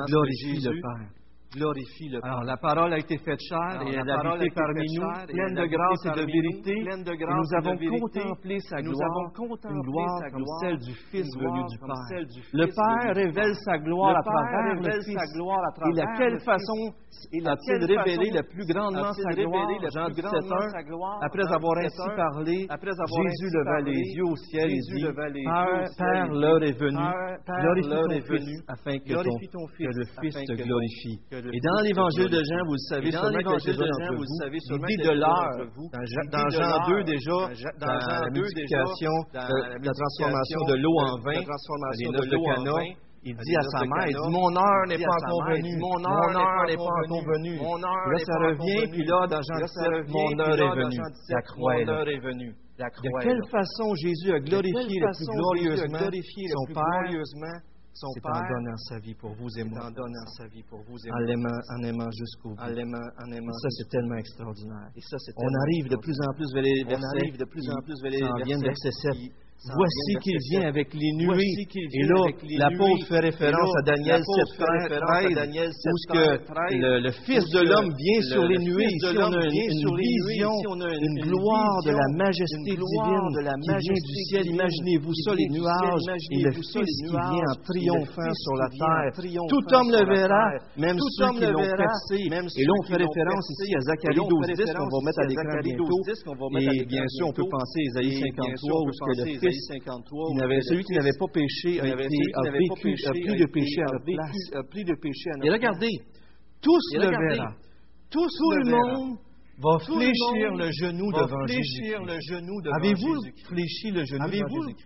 glorifie le Père glorifie le Père. Alors, la parole a été faite chair et elle a été parmi nous, pleine de grâce et de vérité. nous avons contemplé sa gloire, une gloire comme celle du Fils venu du Père. Le Père révèle sa gloire à travers le Fils. Et de quelle façon a-t-il révélé le plus grandement sa gloire? Jean après avoir ainsi parlé, Jésus leva les yeux au ciel et dit, Père, l'heure est venue, glorifie ton Fils, afin que le Fils te glorifie. Et dans l'évangile de Jean, vous le savez sûrement que il dit de l'heure, dans Jean 2 déjà, dans la multiplication, la transformation de l'eau en vin, les de Cana, il dit à sa mère, dit, mon heure n'est pas encore venue, mon heure n'est pas encore venue. Là, ça revient, puis là, dans Jean 17, mon heure est venue, la croix est venue. De quelle façon Jésus a glorifié le plus glorieusement son Père son c'est en donnant sa vie pour vous et moi. A jusqu'au bout. Ça, c'est tellement extraordinaire. On arrive de plus en plus vers les versets. On arrive vers les Voici qu'il vient avec les nuées. Et là, l'apôtre fait référence à Daniel 7.13, où que le, Fils de l'homme vient sur les nuées. Ici, on a une, vision, une gloire de la majesté divine qui vient du ciel. Imaginez-vous ça, les nuages, et le Fils qui vient en triomphant sur la terre. Tout homme le verra, même ceux qui l'ont percé. Et là, on fait référence ici à Zacharie 12.10, qu'on va mettre à l'écran bientôt? Et bien sûr, on peut penser à Isaïe 53, où le Fils il avait, celui qui n'avait pas péché a, été, a, vécu, pris le péché à. Et regardez, tous le verra. Tout le monde va fléchir le genou devant Jésus. Avez-vous fléchi le genou devant Jésus?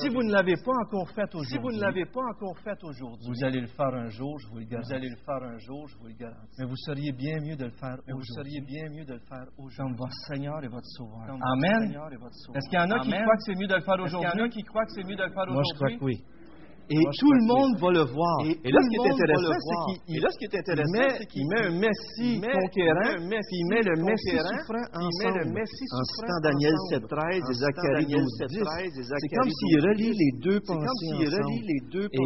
Si vous ne l'avez pas encore fait aujourd'hui, vous allez le faire un jour, je vous le garantis. Mais vous seriez bien mieux de le faire aujourd'hui. Comme votre Seigneur et votre Sauveur. Amen. Est-ce qu'il y en a qui croient que c'est mieux de le faire aujourd'hui? Moi, je crois que oui. Et Moi, tout le monde va le voir. Et, et là, ce qui est intéressant, c'est qu'il met, qu met, un Messie conquérant, il met, il met le Messie souffrant ensemble. En citant Daniel 7.13 et Zacharie 12.10, c'est comme s'il relie les deux pensées ensemble. Et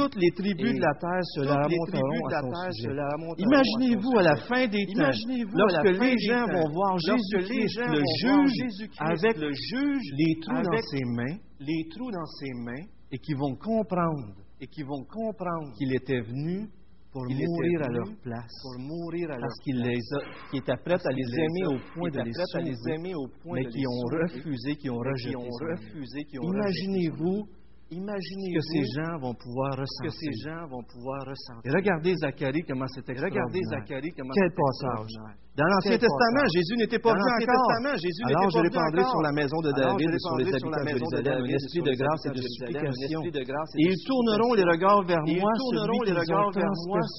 Toutes les tribus de la terre se la remonteront à son sujet. Imaginez-vous à la fin des temps, lorsque les gens vont voir Jésus-Christ, le juge, avec les trous dans ses mains, les trous dans ses mains, et qui vont comprendre et qui vont comprendre qu'il était venu pour il mourir à leur place. pour mourir à parce qu'il les a, qui était prêt à les aimer au point de les sauver, mais qui ont refusé, qui ont rejeté. Imaginez-vous Imaginez que ces gens vont pouvoir ressentir. Que ces gens vont pouvoir ressentir. Regardez Zacharie comment c'était Regardez Zacharie comment Quel passage. Dans l'Ancien Testament, Jésus n'était pas venu encore. Jésus Alors je répandrai sur la maison de David et sur les habitants de Jérusalem un esprit de grâce et de supplication. Et ils tourneront les regards vers moi, celui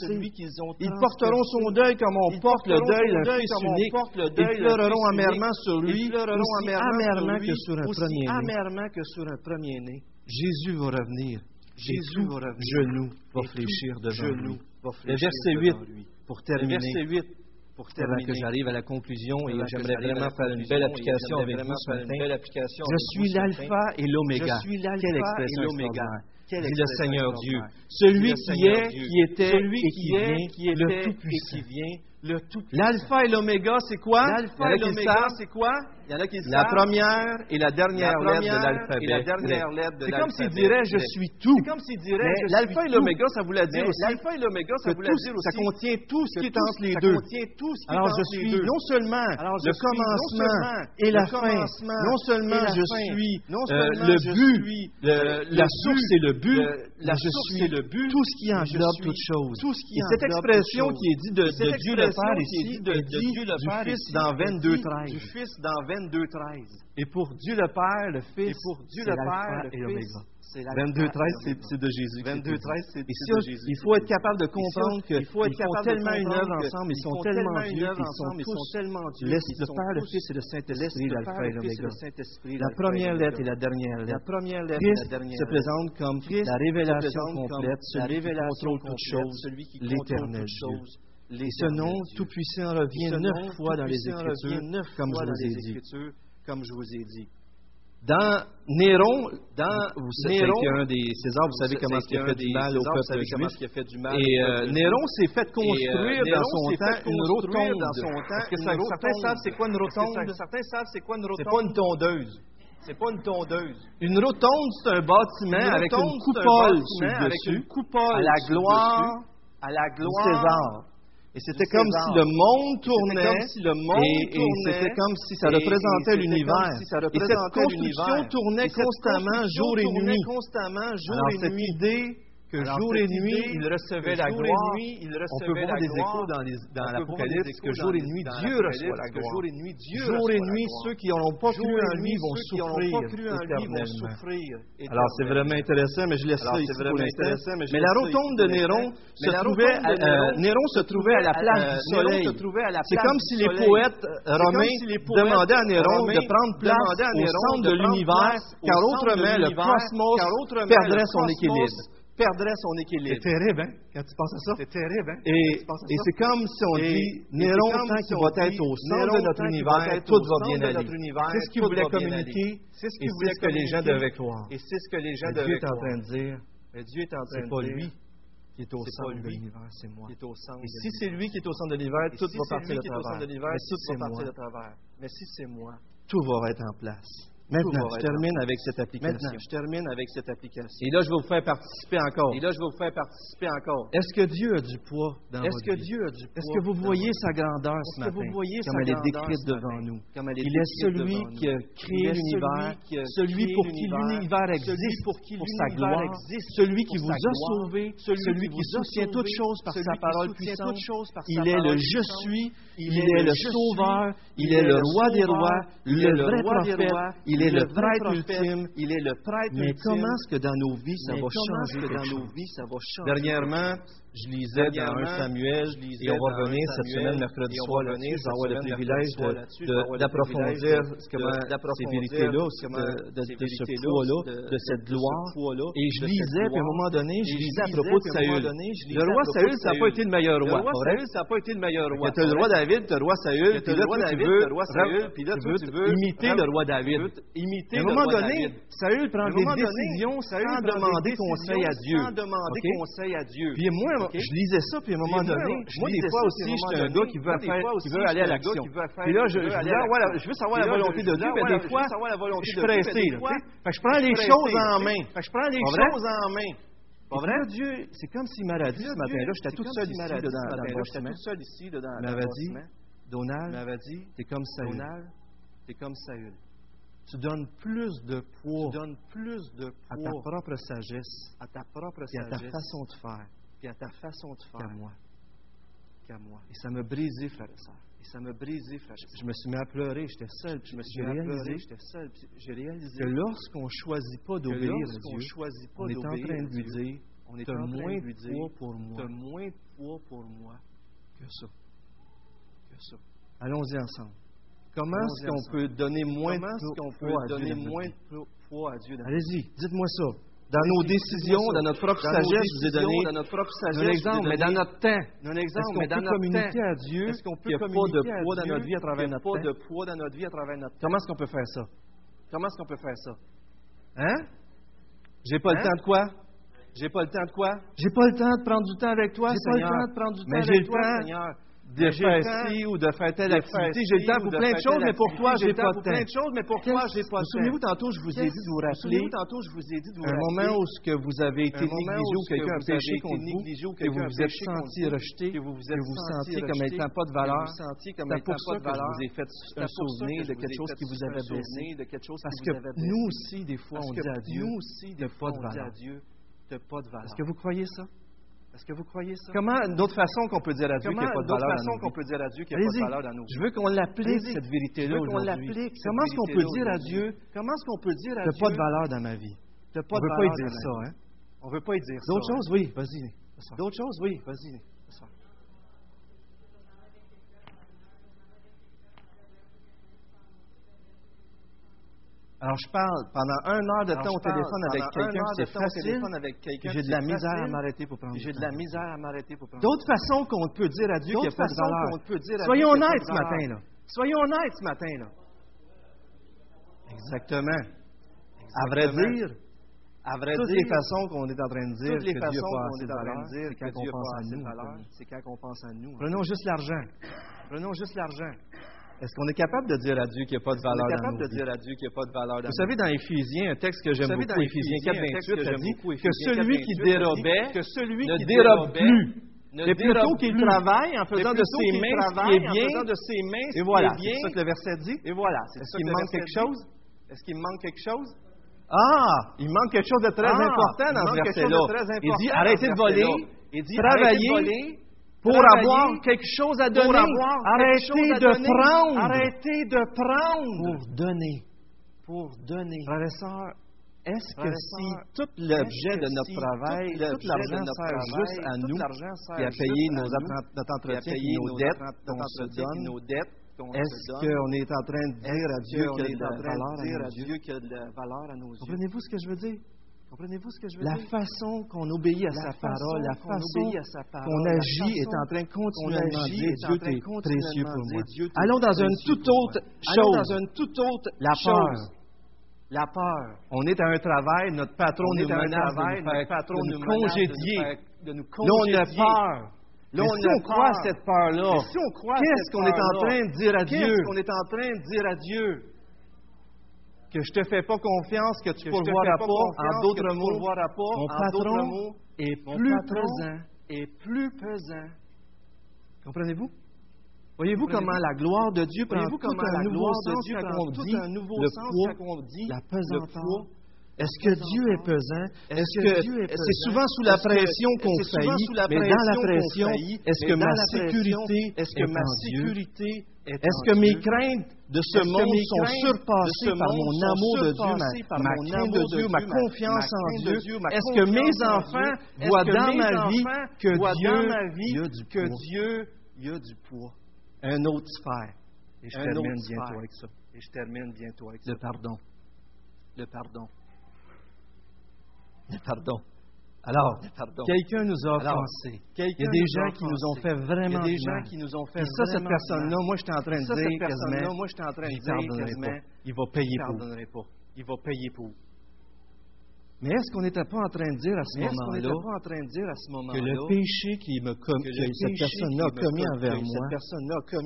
celui qu'ils ont Ils porteront son deuil comme on porte le deuil d'un fils unique. Ils pleureront amèrement sur lui, aussi amèrement que sur un premier-né. Jésus va revenir. Jésus et tout va fléchir devant lui. Le verset 8, pour terminer. Pour terminer. Avant que j'arrive à la conclusion, et j'aimerais vraiment faire une belle application avec vous ce matin. Je suis l'alpha et l'oméga. Quelle expression extraordinaire. Dit le Seigneur Dieu. Celui qui est, qui était et qui vient, le Tout-Puissant. L'alpha et l'oméga, c'est quoi? L'alpha et l'oméga, c'est quoi? Il y en a qui La première et la dernière lettre de l'alphabet. C'est comme s'il dirait je suis tout. C'est L'alpha et l'oméga, ça voulait dire aussi. L'alpha et l'oméga, ça voulait dire aussi. Ça contient tout ce qui est entre les deux. Alors je suis non euh, seulement le commencement et la fin. Non seulement je suis le euh, but, la source et le but. Je suis le but. Tout ce qui englobe toute chose. Et cette expression qui est dite de Dieu le faire ici, de, Dieu le Père Fils dans Et pour Dieu le Père, le Fils, et pour Dieu le Père, le Fils, c'est de Jésus. de Jésus. Il faut être capable de comprendre qu'ils font tellement une œuvre ensemble, ils sont tellement vieux, ils sont tellement Dieu. Le Père, le Fils et le Saint-Esprit, et l'Oméga. La première lettre et la dernière lettre. Se présente comme la révélation complète, celui qui toutes choses, l'éternel ce nom tout-puissant revient neuf fois dans les Écritures, comme je vous ai dit. Dans Néron, vous savez, Néron, des Césars, vous savez comment il a fait du mal au euh, peuple juif. Et euh, Néron s'est fait construire euh, dans son temps une rotonde. Dans son temps, Parce que une rotonde. certains savent c'est quoi une rotonde. Certains savent c'est quoi une rotonde. C'est pas une tondeuse. Pas une tondeuse. Une rotonde, c'est un bâtiment avec une coupole sur dessus. À la gloire, à la gloire César. Et c'était comme, si comme si le monde tournait, et, c'était comme si ça représentait l'univers. Si et cette construction tournait constamment jour et nuit. Alors, cette idée que jour et nuit, il recevait la gloire. On peut voir des échos dans, dans l'Apocalypse que jour et nuit, Dieu reçoit la gloire. Jour et nuit, jour et nuit ceux qui n'ont pas cru en lui vont souffrir Alors, c'est vraiment intéressant, mais je laisse ça ici pour l'instant. Mais la rotonde de Néron se trouvait euh, Néron se trouvait à la place du soleil. C'est comme si les poètes romains demandaient à Néron de prendre place au centre de l'univers, car autrement le cosmos perdrait son équilibre perdrait son équilibre. C'est terrible, hein, quand tu penses à ça. C'est terrible, hein. Et, c'est comme si on dit, Néron, tant qu'il va être au centre de notre univers, tout va bien aller. C'est ce qu'il voulait communiquer, c'est ce que les gens devaient croire. Et c'est ce que les gens devaient croire. Dieu est en train de dire, Dieu est en train de dire, c'est pas lui qui est au centre de l'univers, c'est moi. et si c'est lui qui est au centre de l'univers, tout va partir de travers. Mais si c'est moi, tout va être en place. Maintenant, je termine avec cette application. Maintenant, je termine avec cette application. Et là, je vais vous faire participer encore. Et là, je vous faire participer encore. Est-ce que Dieu a du poids dans Est-ce que Dieu a du poids Est-ce que vous voyez sa grandeur ce matin vous voyez comme elle est décrite devant nous Il est celui qui a créé l'univers, celui pour qui l'univers existe pour sa gloire, celui qui vous a sauvé, celui qui soutient toutes choses par sa parole puissante. Il est le Je suis, il est le Sauveur, il est le Roi des rois, le vrai prophète il est le prêtre ultime. Il mais comment est-ce que dans nos vies, ça va changer dans nos Dernièrement, je lisais dans 1 Samuel, je lisais et on va revenir cette semaine, mercredi soir, là-dessus. J'aurai le privilège d'approfondir ces vérités-là, de, ce poids-là, de, cette gloire. Et je lisais, puis à un moment donné, je lisais à propos de Saül. Le roi Saül, ça n'a pas été le meilleur roi. Le roi Saül, ça n'a pas été le meilleur roi. Tu as le roi David, tu as le roi Saül, puis là, tu veux, puis là, tu veux imiter le roi David. À un moment donné, Saül prend des décisions sans demander conseil à Dieu. Puis moi, je lisais ça, puis à un moment donné, moi, des fois aussi, j'étais un gars qui veut, faire, qui veut aller à l'action. Puis là, je, veux savoir la volonté de Dieu, mais des fois, je suis pressé. je prends les choses en main. Je prends les choses en main. Pas vrai? Dieu, c'est comme s'il m'avait dit ce matin-là, j'étais toute seule ici, dans le bâtiment. Il m'avait dit, Donald, t'es comme Saül. Tu donnes plus de poids, à ta propre sagesse, à ta propre sagesse, et à ta façon de faire à ta façon de faire. Qu'à moi. Qu'à moi. Et ça m'a brisé, frère et. Et ça m'a brisé, frère. Je, je me suis mis à pleurer, j'étais seul, je me suis mis à pleurer, j'étais seul, puis j'ai réalisé que lorsqu'on ne choisit pas d'obéir à Dieu, choisit pas on est en train de lui dire, on est en moins de lui dire, poids pour moi. Moins de poids pour moi que ça. Allons-y ensemble. Comment est-ce qu'on peut donner moins de poids, à Dieu Allez-y, dites-moi ça dans nos décisions, dans notre propre sagesse, je vous ai donné un exemple, mais dans notre temps, est-ce qu'on peut communiquer à Dieu? Qu'il n'y a pas de poids dans notre vie à travers notre temps? Comment est-ce qu'on peut faire ça? Comment est-ce qu'on peut faire ça? Hein? J'ai pas le hein? temps de quoi? J'ai pas le temps de quoi? J'ai pas le temps de prendre du temps avec toi, Seigneur. J'ai pas le temps de prendre du temps mais avec toi, Seigneur de faire ci ou de faire telle activité. J'ai le temps pour plein de choses, mais pour toi, j'ai pas de temps. Plein de choses, mais pour toi, j'ai pas de temps. Souvenez-vous tantôt, je vous ai dit de vous rappeler. tantôt, je vous ai dit de vous. Un moment où ce que vous avez été négligé ou quelqu'un a péché contre vous, que vous vous êtes senti rejeté, que vous vous sentiez comme n'étant pas de valeur. C'est pour ça que je vous ai fait un souvenir de quelque chose qui vous avait blessé. Parce que nous aussi, des fois, on dit à Dieu, de pas de valeur. Est-ce que vous croyez ça? Est-ce que vous croyez ça? Comment une autre façon qu'on peut dire à Dieu qu'il n'y a pas de valeur dans nos vies? Je veux qu'on l'applique cette vérité-là aujourd'hui. Comment est-ce qu'on peut dire à Dieu? Comment est-ce qu'on peut dire à Dieu? Tu pas de valeur dans ma vie. Pas de valeur. On veut pas y dire ça, hein? On veut pas y dire ça. D'autres choses, oui. Vas-y. D'autres choses, oui. Vas-y. Alors, je parle pendant une heure de temps au téléphone avec quelqu'un, un c'est facile, j'ai de la misère à m'arrêter pour prendre J'ai de la misère à m'arrêter pour prendre D'autres façons qu'on peut dire à Dieu qu'il n'y a pas de façons valeur. qu'on peut dire à Soyons honnêtes ce matin, là. Soyons honnêtes ce matin, là. Exactement. À vrai dire, à vrai toutes dire, les façons qu'on est en train de dire toutes les que Dieu façons qu'on est en train de dire quand on pense à nous. c'est quand on pense à nous. Prenons juste l'argent. Prenons juste l'argent. Est-ce qu'on est capable de dire à Dieu qu'il n'y a pas de valeur dans capable nos de vies? dire à Dieu qu'il n'y a pas de valeur dans Vous savez, dans Éphésiens, un texte que j'aime beaucoup, dans Éphésiens Éphésiens, 4, un texte 28, que ça dit que celui 4, qui 28, ça dit dérobait que celui ne dérobe plus, mais plutôt qu'il travaille en faisant de ses mains ce qui est en bien. Et voilà, c'est ça que le verset dit. Et voilà, c'est Est-ce qu'il manque quelque chose? Est-ce qu'il manque quelque chose? Ah, il manque quelque chose de très Ah, important dans ce verset-là. Il dit arrêtez de voler, verset-là. Il dit, travaillez pour avoir quelque chose à donner. Arrêtez de donner. prendre Arrêtez de prendre pour donner. pour donner. Frères et sœurs, est-ce que si tout l'objet de notre si travail, tout l'argent de notre travail, juste à nous, juste payer à nos, notre entretien nos dettes qu'on se donne, est-ce qu'on est en train de dire à a? Dieu qu'il y a de la valeur à nos yeux? Comprenez-vous ce que je veux dire? Comprenez-vous ce que je veux La dire? façon qu'on obéit à La sa façon parole, la façon obéit à sa parole, qu'on agit est en train qu'on continuellement de dire Dieu, t'es précieux pour de moi. Dieu, Allons dans une toute autre chose. dans une toute autre La chose. peur. La peur. On est à un travail, notre patron On nous est à un menace travail, de nous, faire, patron de nous nous de congédier. faire- de nous Là, on a peur. Là, on si on croit cette peur-là, Mais si on croit à qu'est-ce cette qu'on est en train de dire à Dieu? Qu'est-ce qu'on est en train de dire à Dieu? Que je te fais pas confiance, que tu te pourvoiras pas, en d'autres mots, mon patron mots, est mon plus patron pesant. est plus pesant. Comprenez-vous? Voyez-vous comment la gloire de Dieu prend tout comment un la nouveau gloire de sens Dieu quand on dit le poids, la pesanteur. Est-ce que Dieu est pesant? Est-ce que c'est souvent sous la pression qu'on faillit, mais dans la pression est-ce que ma sécurité est en Dieu? Est-ce que mes craintes de ce monde sont surpassées par mon amour de Dieu, ma, crainte de Dieu, ma confiance en Dieu? Est-ce que mes enfants voient dans ma vie que Dieu, a du poids? Un autre sphère. Et je termine bientôt avec ça. Et je termine bientôt avec ça. Le pardon. Le pardon. Pardon. Alors, quelqu'un nous a offensés. Il y a des gens qui nous ont fait Il y vraiment a des du gens mal. qui nous ont fait Et ça, cette personne-là, moi, je suis en train de dire quasiment, moi, en train de dire. Il va payer pour. Il va payer pour. Mais est-ce qu'on n'était pas en train de dire à ce moment-là que le péché qui me cette personne-là a commis com- envers moi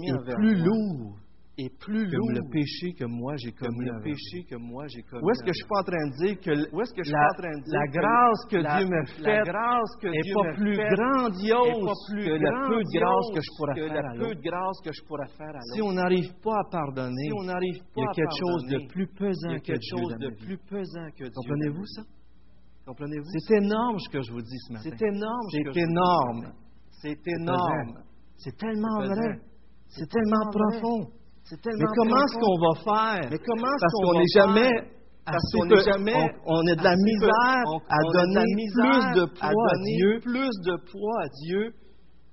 est plus lourd est plus lourd le péché que moi j'ai comme commis le péché que moi j'ai commis. Où est-ce que je suis pas en train de dire que la, grâce que Dieu me fait grâce que est Dieu pas plus grandiose que le peu de grâce que je pourrais faire à l'autre? Si on n'arrive pas à pardonner, Si on n'arrive il y pas a quelque chose de plus il y pesant a que quelque Dieu chose dans de ma vie. plus pesant que Dieu. Comprenez-vous ça? Comprenez-vous? C'est énorme ce que je vous dis ce matin. C'est énorme. C'est énorme. C'est énorme. C'est tellement vrai. C'est tellement profond. Mais comment est-ce qu'on va faire? Mais comment est-ce Parce qu'on n'est jamais Parce qu'on n'est jamais on, on a de la misère on- à on donner misère plus de poids à Dieu. plus de poids à Dieu.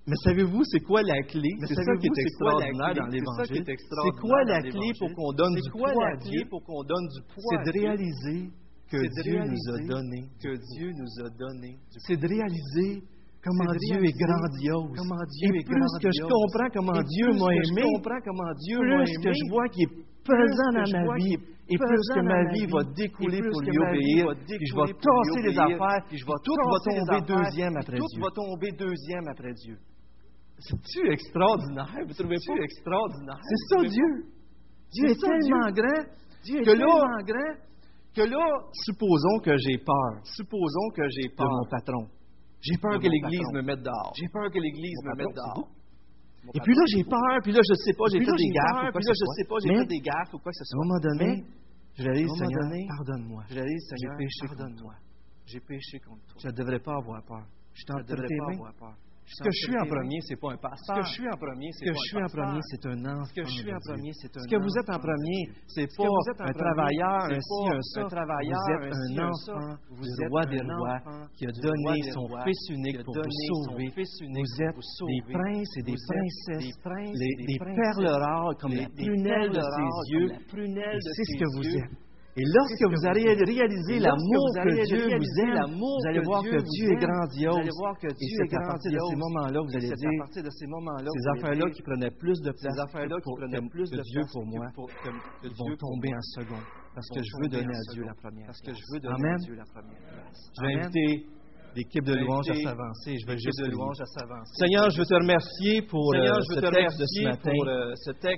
Mais savez-vous, c'est quoi la clé? C'est ça qui est extraordinaire dans l'Évangile. est C'est quoi la clé pour qu'on donne du poids à Dieu? pour qu'on donne du poids C'est de réaliser que Dieu nous a donné. que Dieu nous a donné C'est de réaliser comment de Dieu est grandiose. comment Dieu Et est plus que je comprends comment Dieu m'a aimé, plus que je vois qu'il est pesant dans ma vie, et plus que ma vie va découler pour lui obéir, puis je vais tasser les affaires, puis je vais tout va tomber deuxième après tout Dieu. va tomber deuxième après Dieu. C'est-tu extraordinaire? Vous trouvez pas? extraordinaire? C'est ça, Dieu. Dieu est tellement grand Dieu est que là, que là, supposons que j'ai peur supposons que j'ai de peur. mon patron. J'ai peur que l'Église me mette dehors. J'ai peur que l'Église me mette dehors. Et puis là, j'ai peur, puis là, je sais pas, j'ai fait des j'ai gaffes puis là, je soit. sais pas, j'ai fait des gaffes ou quoi que ce à un soit. moment donné, je moment Seigneur, pardonne-moi. je réalise, Seigneur, pardonne-moi. J'ai péché contre toi. Je ne devrais pas avoir peur. Je suis ne entre devrais tes mains. Ce que je suis en premier, c'est pas un Ce pasteur. que je suis en premier, Ce c'est que je un suis en premier, c'est un enfant. Ce que je suis en premier, c'est un Ce que vous êtes en premier, c'est pas un travailleur, c'est un ci, un ça. vous êtes un enfant Vous du roi des rois qui a donné son Fils unique pour vous sauver. Vous êtes des princes et des princesses, des perles rares comme les- la prunelle de ses yeux. c'est ce que vous êtes. Et lorsque vous allez réaliser l'amour que Dieu vous aime, vous allez voir que Dieu est grandiose. vous allez voir que Et c'est est à partir de ces moments-là, vous allez dire, ces affaires-là qui prenaient plus de place que- plus que de Dieu pour moi, ils vont tomber en second. Parce que je veux donner à Dieu la première Parce que je veux donner Amen. à Dieu la première place. Je vais inviter l'équipe de louange à s'avancer. Je vais juste de prier. louange à s'avancer. Seigneur, je veux te remercier pour Seigneur, euh, ce texte de ce matin. pour euh, ce texte